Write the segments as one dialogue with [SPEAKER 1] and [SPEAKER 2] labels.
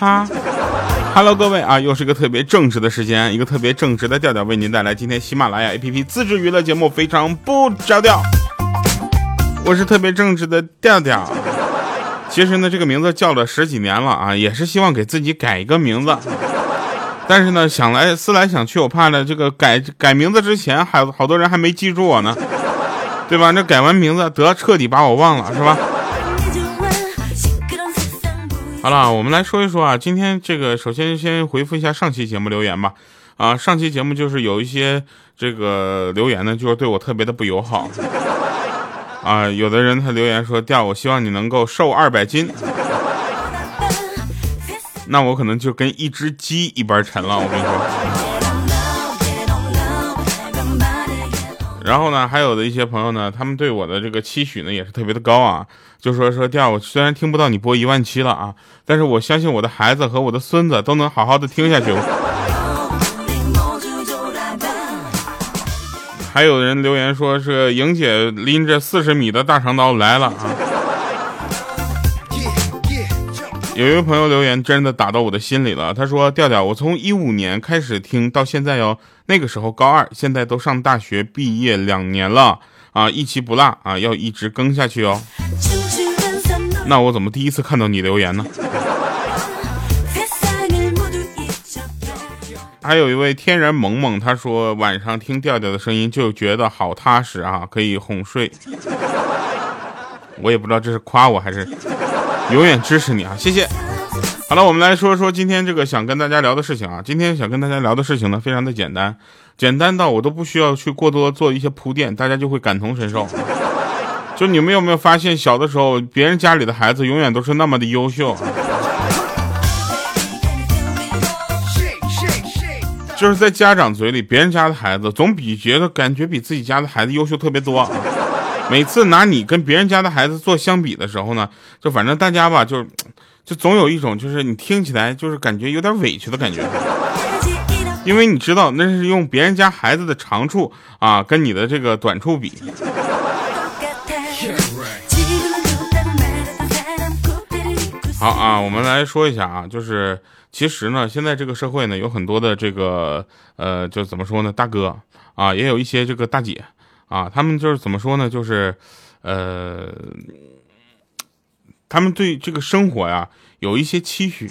[SPEAKER 1] 哈。Hello，各位啊，又是一个特别正直的时间，一个特别正直的调调为您带来今天喜马拉雅 APP 自制娱乐节目，非常不着调。我是特别正直的调调。其实呢，这个名字叫了十几年了啊，也是希望给自己改一个名字。但是呢，想来思来想去，我怕呢，这个改改名字之前，还好多人还没记住我呢，对吧？那改完名字，得彻底把我忘了，是吧？好了，我们来说一说啊，今天这个首先先回复一下上期节目留言吧。啊，上期节目就是有一些这个留言呢，就是对我特别的不友好。啊，有的人他留言说调，我希望你能够瘦二百斤，那我可能就跟一只鸡一般沉了。我跟你说。然后呢，还有的一些朋友呢，他们对我的这个期许呢也是特别的高啊，就说说第二，我虽然听不到你播一万期了啊，但是我相信我的孩子和我的孙子都能好好的听下去。还有人留言说是莹姐拎着四十米的大长刀来了啊！有一位朋友留言真的打到我的心里了，他说：“调调，我从一五年开始听到现在哟，那个时候高二，现在都上大学毕业两年了啊，一期不落啊，要一直更下去哦。”那我怎么第一次看到你留言呢？还有一位天然萌萌，他说晚上听调调的声音就觉得好踏实啊，可以哄睡。我也不知道这是夸我还是永远支持你啊，谢谢。好了，我们来说说今天这个想跟大家聊的事情啊。今天想跟大家聊的事情呢，非常的简单，简单到我都不需要去过多做一些铺垫，大家就会感同身受。就你们有没有发现，小的时候别人家里的孩子永远都是那么的优秀。就是在家长嘴里，别人家的孩子总比觉得感觉比自己家的孩子优秀特别多。每次拿你跟别人家的孩子做相比的时候呢，就反正大家吧，就就总有一种就是你听起来就是感觉有点委屈的感觉，因为你知道那是用别人家孩子的长处啊跟你的这个短处比。好啊，我们来说一下啊，就是。其实呢，现在这个社会呢，有很多的这个呃，就怎么说呢，大哥啊，也有一些这个大姐啊，他们就是怎么说呢，就是呃，他们对这个生活呀有一些期许。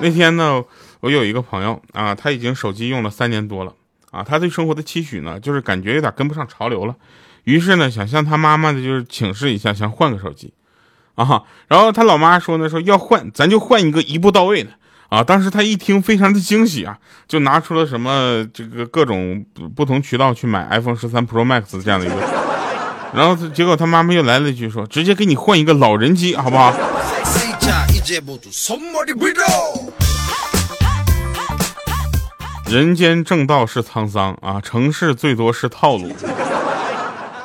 [SPEAKER 1] 那天呢，我有一个朋友啊，他已经手机用了三年多了啊，他对生活的期许呢，就是感觉有点跟不上潮流了，于是呢，想向他妈妈的就是请示一下，想换个手机。啊，然后他老妈说呢，说要换，咱就换一个一步到位的啊。当时他一听，非常的惊喜啊，就拿出了什么这个各种不同渠道去买 iPhone 十三 Pro Max 这样的一个，然后结果他妈妈又来了一句说，直接给你换一个老人机，好不好？人间正道是沧桑啊，城市最多是套路。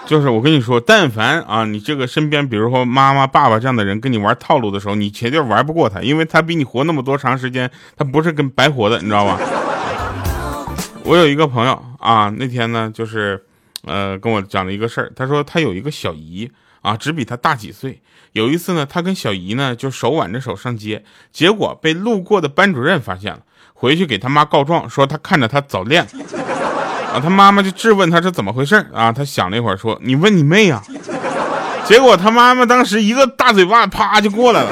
[SPEAKER 1] 就是我跟你说，但凡啊，你这个身边，比如说妈妈、爸爸这样的人跟你玩套路的时候，你绝对玩不过他，因为他比你活那么多长时间，他不是跟白活的，你知道吧？我有一个朋友啊，那天呢，就是呃跟我讲了一个事儿，他说他有一个小姨啊，只比他大几岁。有一次呢，他跟小姨呢就手挽着手上街，结果被路过的班主任发现了，回去给他妈告状，说他看着他早恋。他妈妈就质问他是怎么回事啊？他想了一会儿说：“你问你妹呀！”结果他妈妈当时一个大嘴巴啪就过来了。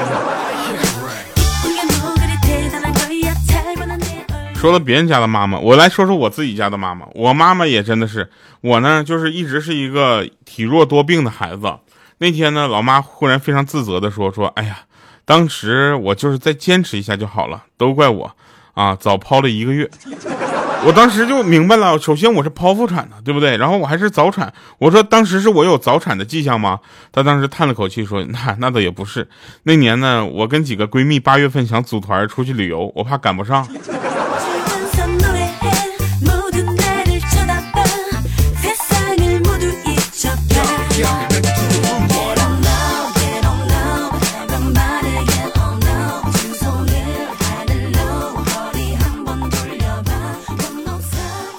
[SPEAKER 1] 说了别人家的妈妈，我来说说我自己家的妈妈。我妈妈也真的是，我呢就是一直是一个体弱多病的孩子。那天呢，老妈忽然非常自责的说：“说哎呀，当时我就是再坚持一下就好了，都怪我啊，早抛了一个月。”我当时就明白了，首先我是剖腹产的，对不对？然后我还是早产。我说当时是我有早产的迹象吗？她当时叹了口气说：“那那倒也不是。那年呢，我跟几个闺蜜八月份想组团出去旅游，我怕赶不上。”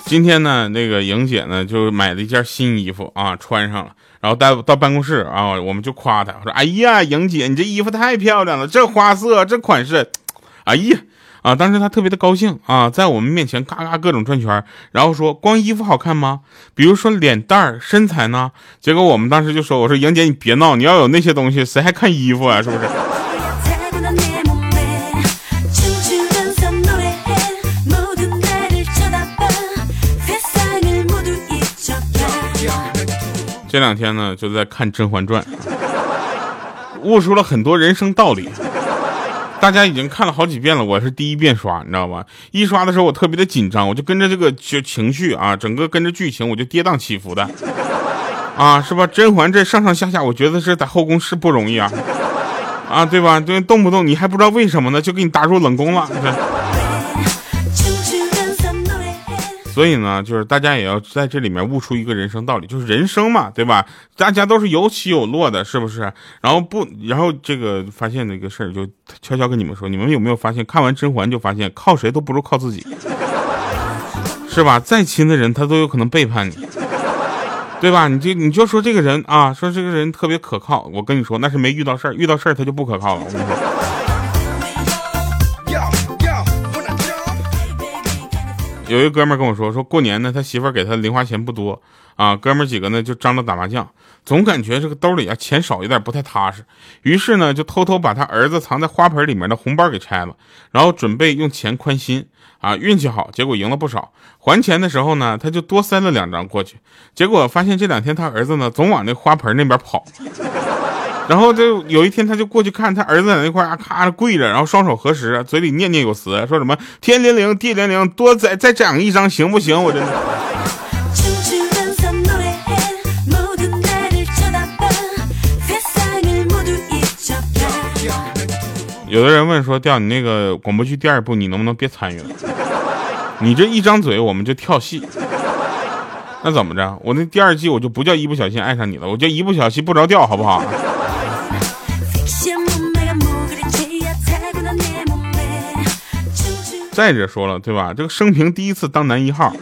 [SPEAKER 1] 今天呢，那个莹姐呢就买了一件新衣服啊，穿上了，然后带到办公室啊，我们就夸她，说：“哎呀，莹姐，你这衣服太漂亮了，这花色，这款式，哎呀。”啊！当时她特别的高兴啊，在我们面前嘎嘎各种转圈，然后说：“光衣服好看吗？比如说脸蛋儿、身材呢？”结果我们当时就说：“我说莹姐，你别闹，你要有那些东西，谁还看衣服啊？是不是？”这两天呢，就在看《甄嬛传》，悟出了很多人生道理。大家已经看了好几遍了，我是第一遍刷，你知道吧？一刷的时候我特别的紧张，我就跟着这个就情绪啊，整个跟着剧情我就跌宕起伏的，啊，是吧？甄嬛这上上下下，我觉得是在后宫是不容易啊，啊，对吧？对，动不动你还不知道为什么呢，就给你打入冷宫了。所以呢，就是大家也要在这里面悟出一个人生道理，就是人生嘛，对吧？大家都是有起有落的，是不是？然后不，然后这个发现那个事儿，就悄悄跟你们说，你们有没有发现，看完甄嬛就发现，靠谁都不如靠自己，是吧？再亲的人他都有可能背叛你，对吧？你就你就说这个人啊，说这个人特别可靠，我跟你说那是没遇到事儿，遇到事儿他就不可靠了。我跟你说。有一哥们跟我说，说过年呢，他媳妇给他零花钱不多啊，哥们几个呢就张罗打麻将，总感觉这个兜里啊钱少一点不太踏实，于是呢就偷偷把他儿子藏在花盆里面的红包给拆了，然后准备用钱宽心啊，运气好，结果赢了不少。还钱的时候呢，他就多塞了两张过去，结果发现这两天他儿子呢总往那花盆那边跑。然后就有一天，他就过去看他儿子在那块儿咔着跪着，然后双手合十，嘴里念念有词，说什么天灵灵地灵灵，多再再长一张行不行？我真的。有的人问说，调你那个广播剧第二部，你能不能别参与了？你这一张嘴我们就跳戏，那怎么着？我那第二季我就不叫一不小心爱上你了，我叫一不小心不着调，好不好？再者说了，对吧？这个生平第一次当男一号，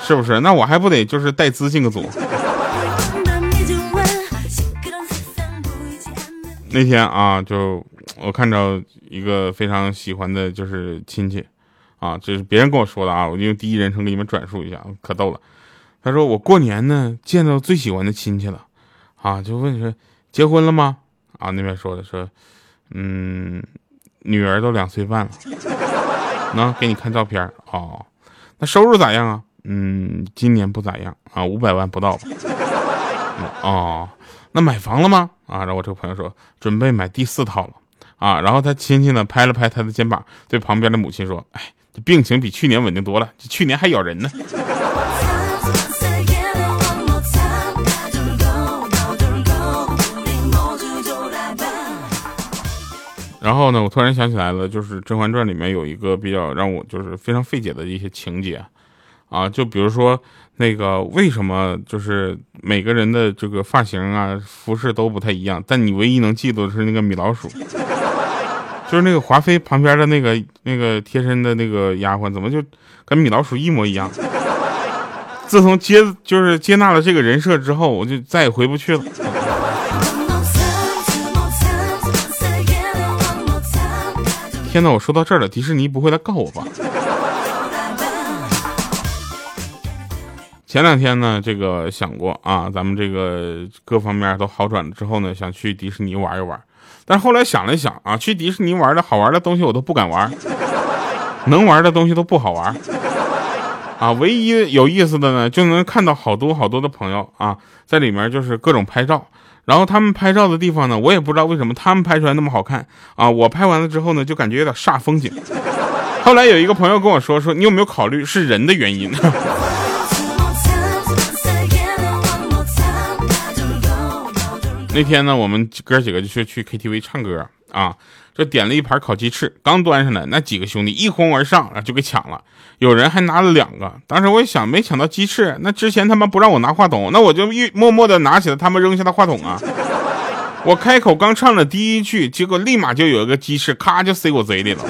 [SPEAKER 1] 是不是？那我还不得就是带资进个组？那天啊，就我看着一个非常喜欢的，就是亲戚啊，这是别人跟我说的啊，我就用第一人称给你们转述一下，可逗了。他说我过年呢见到最喜欢的亲戚了，啊，就问说结婚了吗？啊，那边说的说，嗯，女儿都两岁半了。能给你看照片哦，那收入咋样啊？嗯，今年不咋样啊，五百万不到吧？哦，那买房了吗？啊，然后我这个朋友说准备买第四套了啊，然后他亲戚呢拍了拍他的肩膀，对旁边的母亲说：“哎，这病情比去年稳定多了，这去年还咬人呢。”然后呢，我突然想起来了，就是《甄嬛传》里面有一个比较让我就是非常费解的一些情节，啊，就比如说那个为什么就是每个人的这个发型啊、服饰都不太一样，但你唯一能记住的是那个米老鼠，就是那个华妃旁边的那个那个贴身的那个丫鬟，怎么就跟米老鼠一模一样？自从接就是接纳了这个人设之后，我就再也回不去了。天呐，我说到这儿了，迪士尼不会来告我吧？前两天呢，这个想过啊，咱们这个各方面都好转了之后呢，想去迪士尼玩一玩。但是后来想了想啊，去迪士尼玩的好玩的东西我都不敢玩，能玩的东西都不好玩。啊，唯一有意思的呢，就能看到好多好多的朋友啊，在里面就是各种拍照。然后他们拍照的地方呢，我也不知道为什么他们拍出来那么好看啊！我拍完了之后呢，就感觉有点煞风景。后来有一个朋友跟我说，说你有没有考虑是人的原因？那天呢，我们哥几个就去去 KTV 唱歌啊。这点了一盘烤鸡翅，刚端上来，那几个兄弟一哄而上然后，就给抢了。有人还拿了两个。当时我一想，没抢到鸡翅，那之前他们不让我拿话筒，那我就一默默的拿起了他们扔下的话筒啊。我开口刚唱了第一句，结果立马就有一个鸡翅，咔就塞我嘴里了。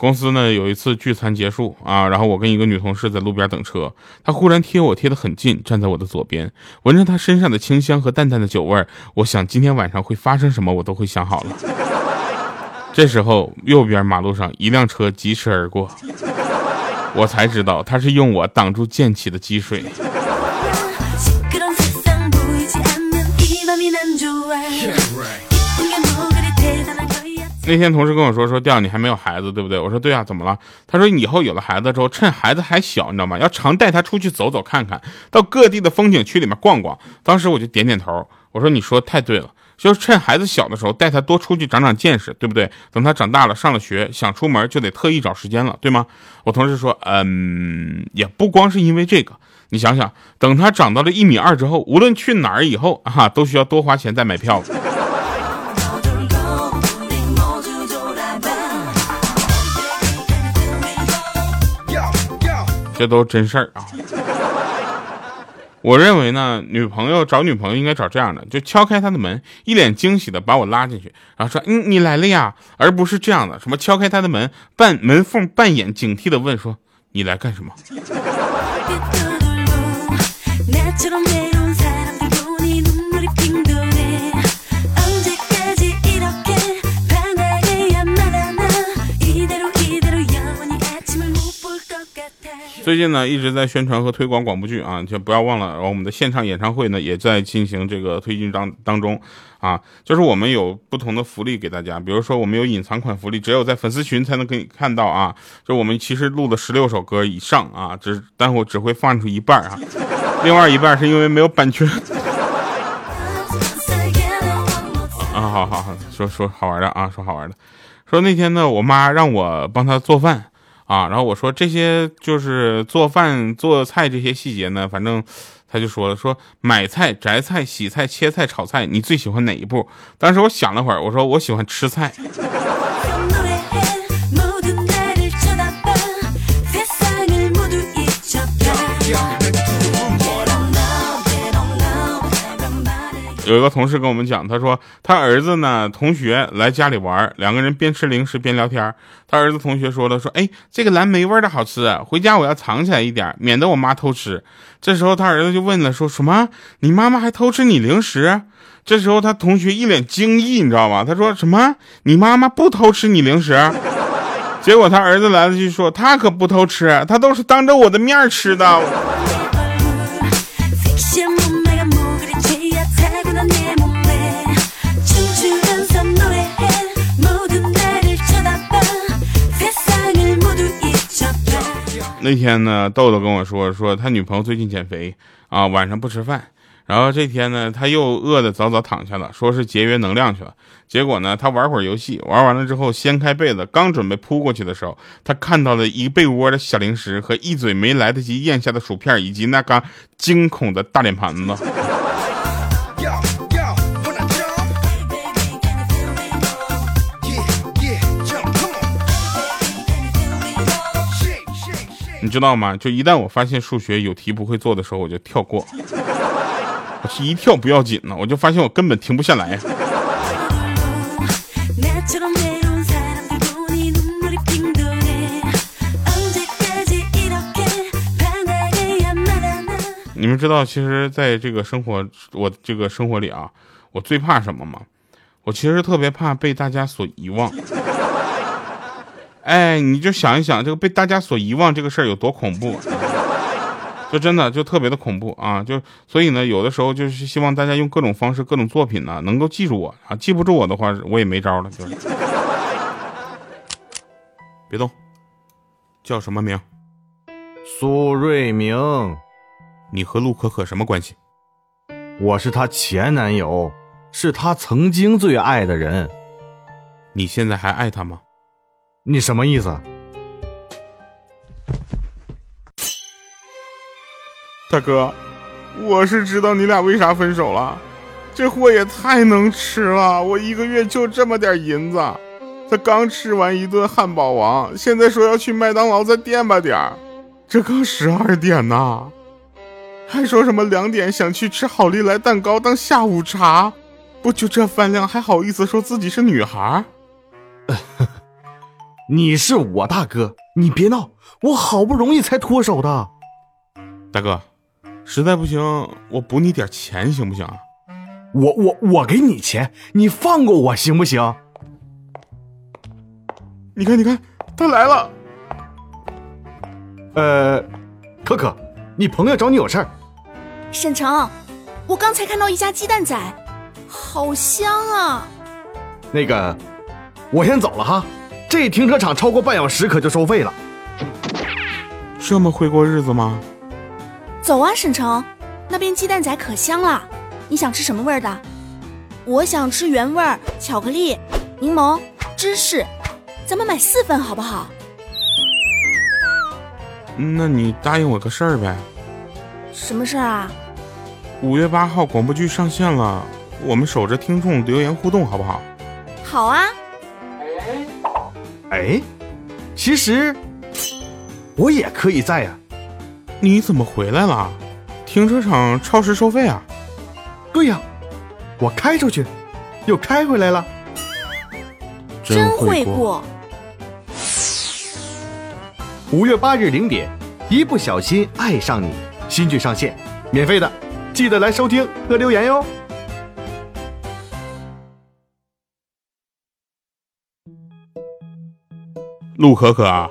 [SPEAKER 1] 公司呢有一次聚餐结束啊，然后我跟一个女同事在路边等车，她忽然贴我贴得很近，站在我的左边，闻着她身上的清香和淡淡的酒味儿，我想今天晚上会发生什么，我都会想好了。这时候右边马路上一辆车疾驰而过，我才知道他是用我挡住溅起的积水。那天同事跟我说说调你还没有孩子对不对？我说对啊，怎么了？他说以后有了孩子之后，趁孩子还小，你知道吗？要常带他出去走走看看，到各地的风景区里面逛逛。当时我就点点头，我说你说太对了，就是趁孩子小的时候带他多出去长长见识，对不对？等他长大了上了学，想出门就得特意找时间了，对吗？我同事说，嗯，也不光是因为这个，你想想，等他长到了一米二之后，无论去哪儿以后啊，都需要多花钱再买票。这都是真事儿啊！我认为呢，女朋友找女朋友应该找这样的，就敲开她的门，一脸惊喜的把我拉进去，然后说：“嗯，你来了呀。”而不是这样的，什么敲开她的门，半门缝半眼警惕的问说：“你来干什么？” 最近呢，一直在宣传和推广广播剧啊，就不要忘了，我们的现场演唱会呢也在进行这个推进当当中啊。就是我们有不同的福利给大家，比如说我们有隐藏款福利，只有在粉丝群才能给你看到啊。就我们其实录了十六首歌以上啊，只但我只会放出一半啊，另外一半是因为没有版权。啊，好好好，说说好玩的啊，说好玩的，说那天呢，我妈让我帮她做饭。啊，然后我说这些就是做饭做菜这些细节呢，反正他就说了，说买菜、摘菜、洗菜、切菜、炒菜，你最喜欢哪一步？当时我想了会儿，我说我喜欢吃菜。有一个同事跟我们讲，他说他儿子呢，同学来家里玩，两个人边吃零食边聊天。他儿子同学说了，说哎，这个蓝莓味的好吃，回家我要藏起来一点，免得我妈偷吃。这时候他儿子就问了，说什么？你妈妈还偷吃你零食？这时候他同学一脸惊异，你知道吗？他说什么？你妈妈不偷吃你零食？结果他儿子来了句说，他可不偷吃，他都是当着我的面吃的。那天呢，豆豆跟我说，说他女朋友最近减肥啊，晚上不吃饭。然后这天呢，他又饿得早早躺下了，说是节约能量去了。结果呢，他玩会儿游戏，玩完了之后掀开被子，刚准备扑过去的时候，他看到了一被窝的小零食和一嘴没来得及咽下的薯片，以及那个惊恐的大脸盘子。你知道吗？就一旦我发现数学有题不会做的时候，我就跳过。我是一跳不要紧呢，我就发现我根本停不下来。你们知道，其实在这个生活，我这个生活里啊，我最怕什么吗？我其实特别怕被大家所遗忘。哎，你就想一想，这个被大家所遗忘这个事儿有多恐怖，就真的就特别的恐怖啊！就所以呢，有的时候就是希望大家用各种方式、各种作品呢，能够记住我啊！记不住我的话，我也没招了。就是别动，叫什么名？
[SPEAKER 2] 苏瑞明。
[SPEAKER 1] 你和陆可可什么关系？
[SPEAKER 2] 我是她前男友，是她曾经最爱的人。
[SPEAKER 1] 你现在还爱她吗？
[SPEAKER 2] 你什么意思？
[SPEAKER 1] 大哥，我是知道你俩为啥分手了。这货也太能吃了，我一个月就这么点银子。他刚吃完一顿汉堡王，现在说要去麦当劳再垫吧点儿。这刚十二点呢，还说什么两点想去吃好利来蛋糕当下午茶。不就这饭量，还好意思说自己是女孩？
[SPEAKER 2] 你是我大哥，你别闹，我好不容易才脱手的。
[SPEAKER 1] 大哥，实在不行，我补你点钱行不行啊？
[SPEAKER 2] 我我我给你钱，你放过我行不行？
[SPEAKER 1] 你看，你看，他来了。
[SPEAKER 2] 呃，可可，你朋友找你有事儿。
[SPEAKER 3] 沈城，我刚才看到一家鸡蛋仔，好香啊。
[SPEAKER 2] 那个，我先走了哈。这停车场超过半小时可就收费了。
[SPEAKER 1] 这么会过日子吗？
[SPEAKER 3] 走啊，沈城，那边鸡蛋仔可香了。你想吃什么味儿的？我想吃原味儿，巧克力、柠檬、芝士。咱们买四份好不好？
[SPEAKER 1] 那你答应我个事儿呗。
[SPEAKER 3] 什么事儿啊？
[SPEAKER 1] 五月八号广播剧上线了，我们守着听众留言互动好不好？
[SPEAKER 3] 好啊。
[SPEAKER 2] 哎，其实我也可以在呀。
[SPEAKER 1] 你怎么回来了？停车场超时收费啊？
[SPEAKER 2] 对呀，我开出去，又开回来了。
[SPEAKER 3] 真会过。
[SPEAKER 2] 五月八日零点，一不小心爱上你，新剧上线，免费的，记得来收听和留言哟。
[SPEAKER 1] 陆可可啊。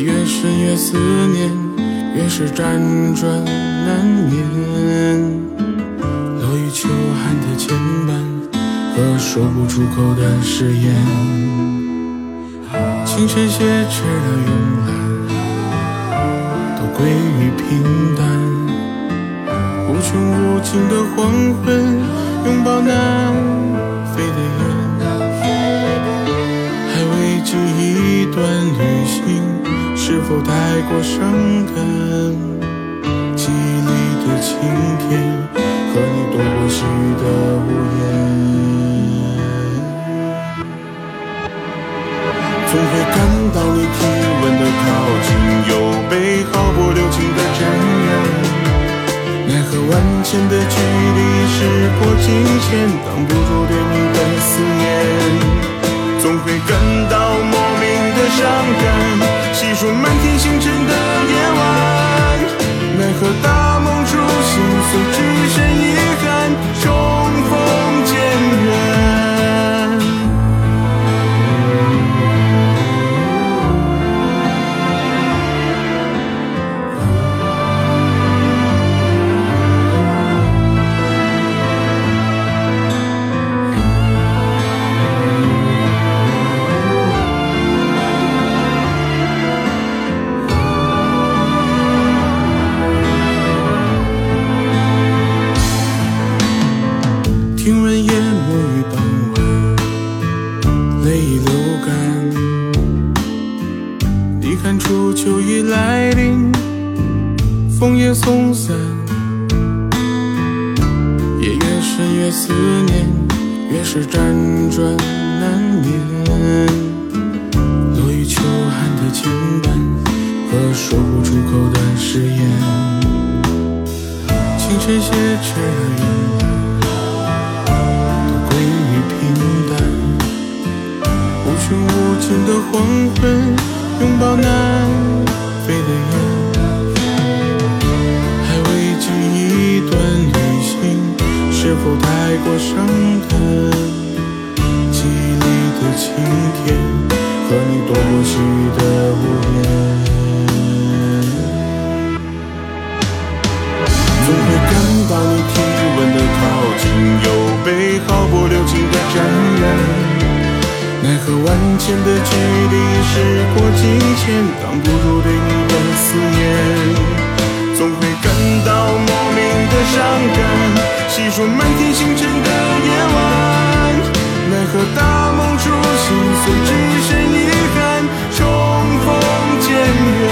[SPEAKER 1] 越深越思念，越是辗转难眠。落雨秋寒的牵绊和说不出口的誓言，青山斜垂的慵懒，都归于平淡。无穷无尽的黄昏，拥抱那是否太过伤感？记忆里的晴天，和你躲过细雨的屋檐。总会感到你体温的靠近，又被毫不留情的沾染。奈何万千的距离，石破镜前，挡不住对说不出口的誓言，清晨写着雨，都归于平淡。无穷无尽的黄昏，拥抱南飞的雁，还未经一段旅行，是否太过伤感？记忆里
[SPEAKER 4] 的晴天和你躲过细雨的屋檐。奈何万千的距离，时过境迁，挡不住对你的思念，总会感到莫名的伤感。细数满天星辰的夜晚，奈何大梦初醒，虽只剩遗憾，重逢渐远。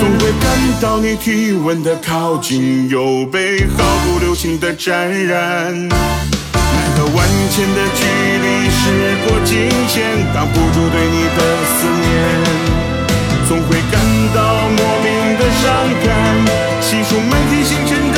[SPEAKER 4] 总会感到你体温的靠近，又被毫不留情的沾染。这万千的距离时过境迁挡不住对你的思念总会感到莫名的伤感细数满天星辰